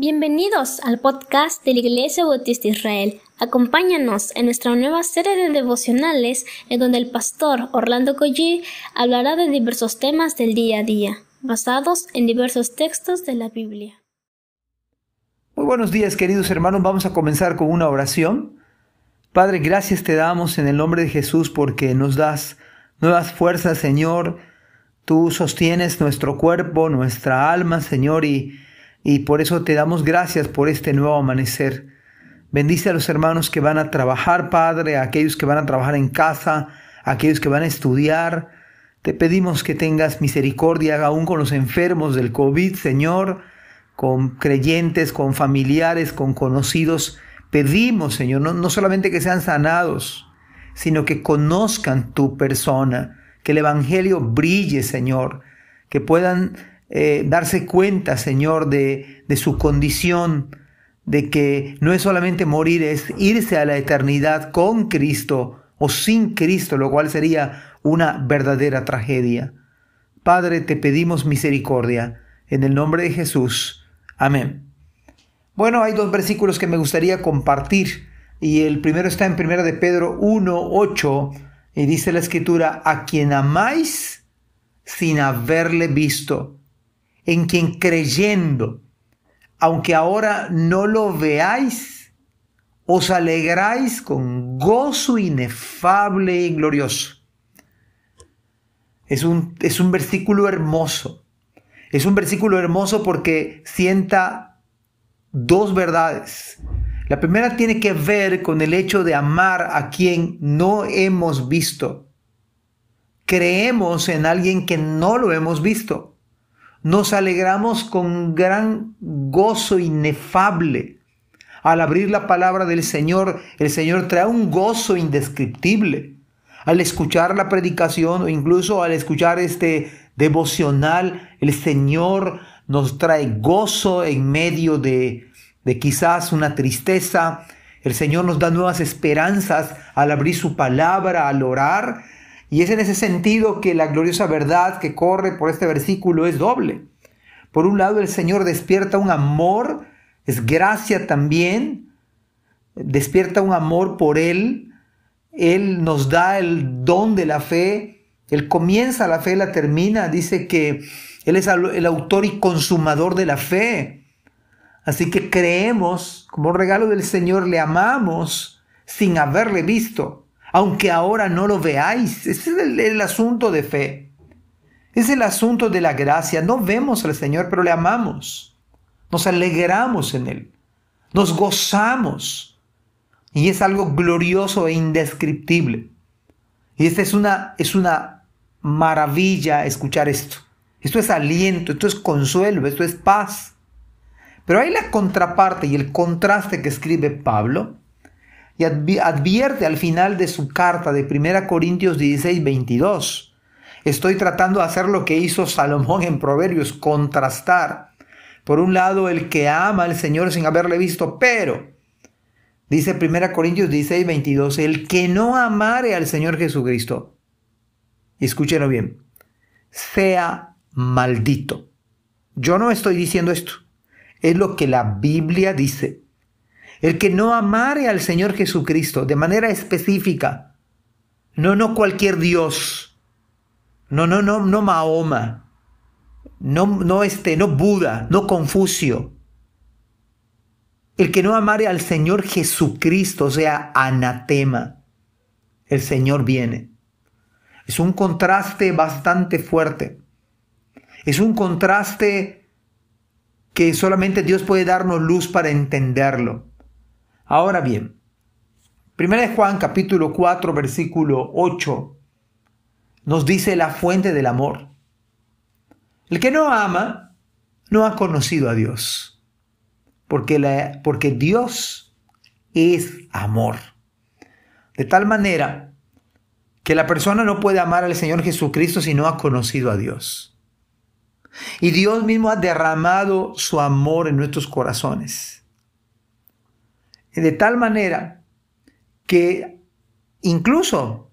Bienvenidos al podcast de la Iglesia Bautista Israel. Acompáñanos en nuestra nueva serie de devocionales en donde el pastor Orlando Collie hablará de diversos temas del día a día, basados en diversos textos de la Biblia. Muy buenos días queridos hermanos, vamos a comenzar con una oración. Padre, gracias te damos en el nombre de Jesús porque nos das nuevas fuerzas, Señor. Tú sostienes nuestro cuerpo, nuestra alma, Señor, y y por eso te damos gracias por este nuevo amanecer. Bendice a los hermanos que van a trabajar, Padre, a aquellos que van a trabajar en casa, a aquellos que van a estudiar. Te pedimos que tengas misericordia aún con los enfermos del COVID, Señor, con creyentes, con familiares, con conocidos. Pedimos, Señor, no, no solamente que sean sanados, sino que conozcan tu persona, que el Evangelio brille, Señor, que puedan eh, darse cuenta, Señor, de, de su condición, de que no es solamente morir, es irse a la eternidad con Cristo o sin Cristo, lo cual sería una verdadera tragedia. Padre, te pedimos misericordia, en el nombre de Jesús. Amén. Bueno, hay dos versículos que me gustaría compartir, y el primero está en 1 de Pedro 1, 8, y dice la escritura, a quien amáis sin haberle visto en quien creyendo, aunque ahora no lo veáis, os alegráis con gozo inefable y glorioso. Es un, es un versículo hermoso. Es un versículo hermoso porque sienta dos verdades. La primera tiene que ver con el hecho de amar a quien no hemos visto. Creemos en alguien que no lo hemos visto nos alegramos con gran gozo inefable. Al abrir la palabra del Señor, el Señor trae un gozo indescriptible. Al escuchar la predicación o incluso al escuchar este devocional, el Señor nos trae gozo en medio de, de quizás una tristeza. El Señor nos da nuevas esperanzas al abrir su palabra, al orar. Y es en ese sentido que la gloriosa verdad que corre por este versículo es doble. Por un lado, el Señor despierta un amor, es gracia también, despierta un amor por Él, Él nos da el don de la fe, Él comienza la fe, la termina, dice que Él es el autor y consumador de la fe. Así que creemos, como regalo del Señor, le amamos sin haberle visto aunque ahora no lo veáis. Ese es el, asunto de fe. Es el asunto de la gracia. No vemos al Señor, pero le amamos. Nos alegramos en Él. Nos gozamos. Y es algo glorioso e indescriptible. Y esta es una, es una maravilla escuchar esto. Esto es aliento, esto es consuelo, esto es paz. Pero hay la contraparte y el contraste que escribe Pablo y advierte al final de su carta de 1 Corintios 16, 22. Estoy tratando de hacer lo que hizo Salomón en Proverbios, contrastar. Por un lado, el que ama al Señor sin haberle visto, pero, dice 1 Corintios 16, 22, el que no amare al Señor Jesucristo, escúchenlo bien, sea maldito. Yo no estoy diciendo esto, es lo que la Biblia dice. El que no amare al Señor Jesucristo de manera específica, no, no cualquier Dios, no, no, no, no Mahoma, no, no este, no Buda, no Confucio. El que no amare al Señor Jesucristo, o sea, anatema, el Señor viene. Es un contraste bastante fuerte. Es un contraste que solamente Dios puede darnos luz para entenderlo. Ahora bien, 1 Juan capítulo 4 versículo 8 nos dice la fuente del amor. El que no ama no ha conocido a Dios, porque, Dios es amor. De tal manera que la persona no puede amar al Señor Jesucristo si no ha conocido a Dios. Y Dios mismo ha derramado su amor en nuestros corazones de tal manera que incluso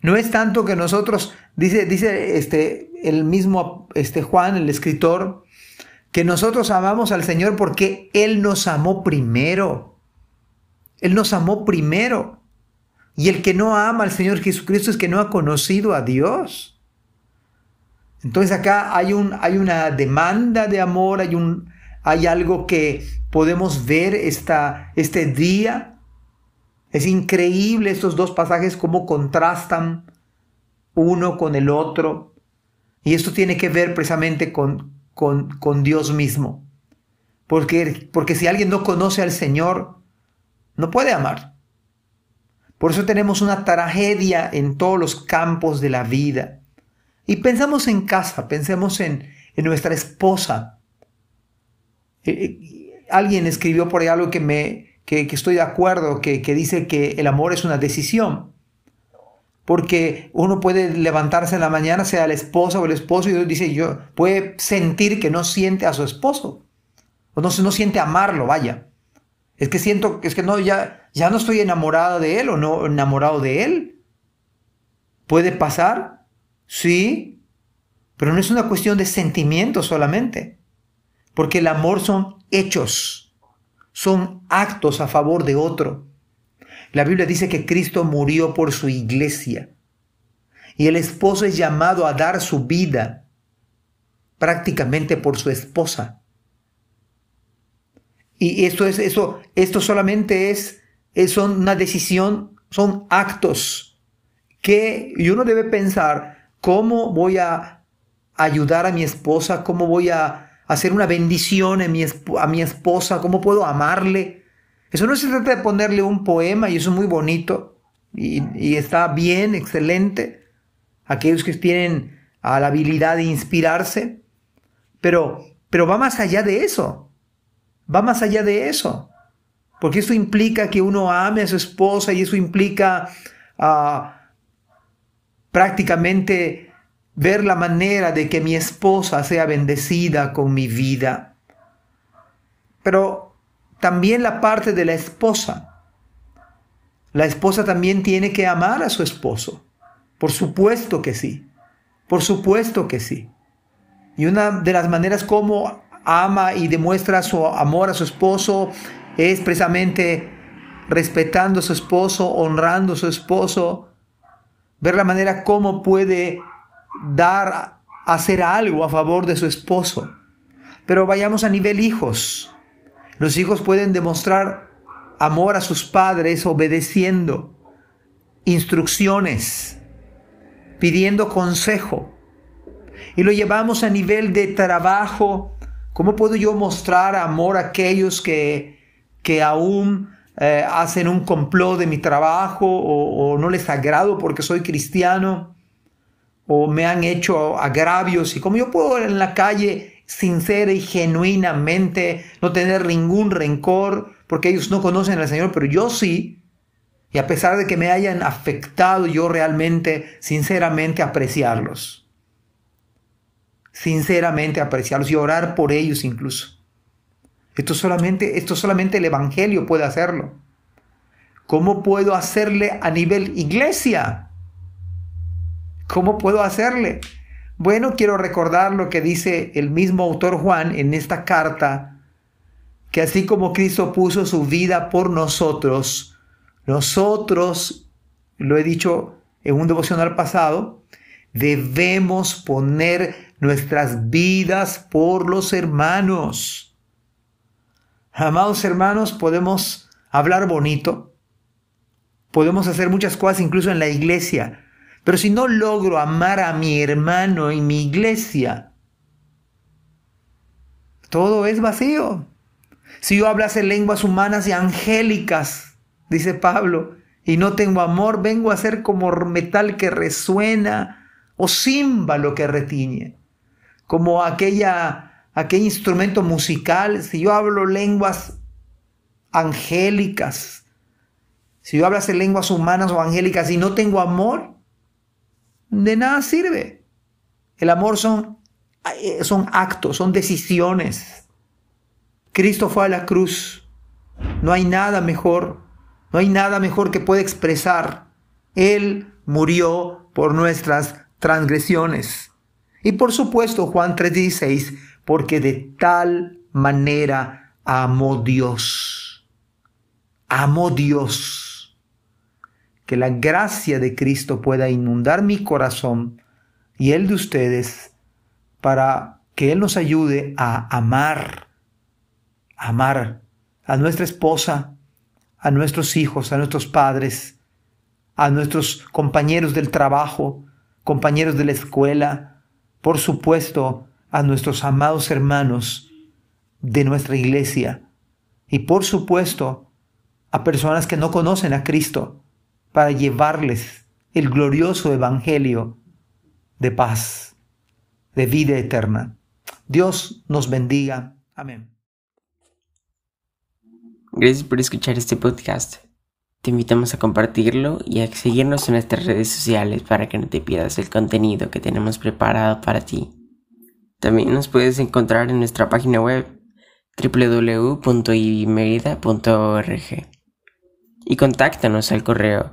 no es tanto que nosotros, dice, dice este, el mismo este Juan, el escritor, que nosotros amamos al Señor porque Él nos amó primero. Él nos amó primero. Y el que no ama al Señor Jesucristo es que no ha conocido a Dios. Entonces acá hay, un, hay una demanda de amor, hay, un, hay algo que podemos ver esta, este día. Es increíble estos dos pasajes cómo contrastan uno con el otro. Y esto tiene que ver precisamente con, con, Dios mismo. Porque, porque si alguien no conoce al Señor, no puede amar. Por eso tenemos una tragedia en todos los campos de la vida. Y pensamos en casa, pensemos en, en nuestra esposa. Eh, eh, alguien escribió por ahí algo que, me, que, estoy de acuerdo, que, que dice que el amor es una decisión porque uno puede levantarse en la mañana, sea la esposa o el esposo, y dice, yo, puede sentir que no siente a su esposo, o no, no siente amarlo, vaya. Es que siento, es que no, ya, ya no estoy enamorada de él o no enamorado de él. ¿Puede pasar? Sí, pero no es una cuestión de sentimientos solamente, porque el amor son hechos, son actos a favor de otro. La Biblia dice que Cristo murió por su iglesia y el esposo es llamado a dar su vida prácticamente por su esposa. Y esto es eso, esto solamente es, es son una decisión, son actos que uno debe pensar cómo voy a ayudar a mi esposa, cómo voy a hacer una bendición a mi, a mi esposa, cómo puedo amarle, eso no se trata de ponerle un poema y eso es muy bonito y, está bien, excelente. Aquellos que tienen la habilidad de inspirarse, pero, pero va más allá de eso. Va más allá de eso. Porque eso implica que uno ame a su esposa y eso implica ah, prácticamente ver la manera de que mi esposa sea bendecida con mi vida. Pero también la parte de la esposa. La esposa también tiene que amar a su esposo. Por supuesto que sí. Por supuesto que sí. Y una de las maneras como ama y demuestra su amor a su esposo es precisamente respetando a su esposo, honrando a su esposo, ver la manera como puede dar, hacer algo a favor de su esposo. Pero vayamos a nivel hijos. Los hijos pueden demostrar amor a sus padres obedeciendo instrucciones, pidiendo consejo. Y lo llevamos a nivel de trabajo. ¿Cómo puedo yo mostrar amor a aquellos que, que aún eh, hacen un complot de mi trabajo o, o no les agrado porque soy cristiano? O me han hecho agravios y cómo yo puedo en la calle sincera y genuinamente, no tener ningún rencor, porque ellos no conocen al Señor, pero yo sí. Y a pesar de que me hayan afectado, yo realmente, sinceramente, apreciarlos. Sinceramente apreciarlos y orar por ellos incluso. Esto solamente, esto solamente el Evangelio puede hacerlo. ¿Cómo puedo hacerle a nivel iglesia? ¿Cómo puedo hacerle? Bueno, quiero recordar lo que dice el mismo autor Juan en esta carta, que así como Cristo puso su vida por nosotros, nosotros, lo he dicho en un devocional pasado, debemos poner nuestras vidas por los hermanos. Amados hermanos, podemos hablar bonito, podemos hacer muchas cosas incluso en la iglesia, pero si no logro amar a mi hermano en mi iglesia, todo es vacío. Si yo hablase lenguas humanas y angélicas, dice Pablo, y no tengo amor, vengo a ser como metal que resuena o címbalo que retiñe, como aquella, aquel instrumento musical. Si yo hablo lenguas angélicas, si yo hablase lenguas humanas o angélicas y no tengo amor, de nada sirve. El amor son, eh, son actos, son decisiones. Cristo fue a la cruz. No hay nada mejor, no hay nada mejor que pueda expresar. Él murió por nuestras transgresiones. Y por supuesto, Juan 3:16 porque de tal manera amó Dios. Amó Dios. Que la gracia de Cristo pueda inundar mi corazón y el de ustedes para que Él nos ayude a amar, amar a nuestra esposa, a nuestros hijos, a nuestros padres, a nuestros compañeros del trabajo, compañeros de la escuela, por supuesto, a nuestros amados hermanos de nuestra iglesia y por supuesto a personas que no conocen a Cristo para llevarles el glorioso evangelio de paz, de vida eterna. Dios nos bendiga. Amén. Gracias por escuchar este podcast. Te invitamos a compartirlo y a seguirnos en nuestras redes sociales para que no te pierdas el contenido que tenemos preparado para ti. También nos puedes encontrar en nuestra página web www.ibismerida.org y contáctanos al correo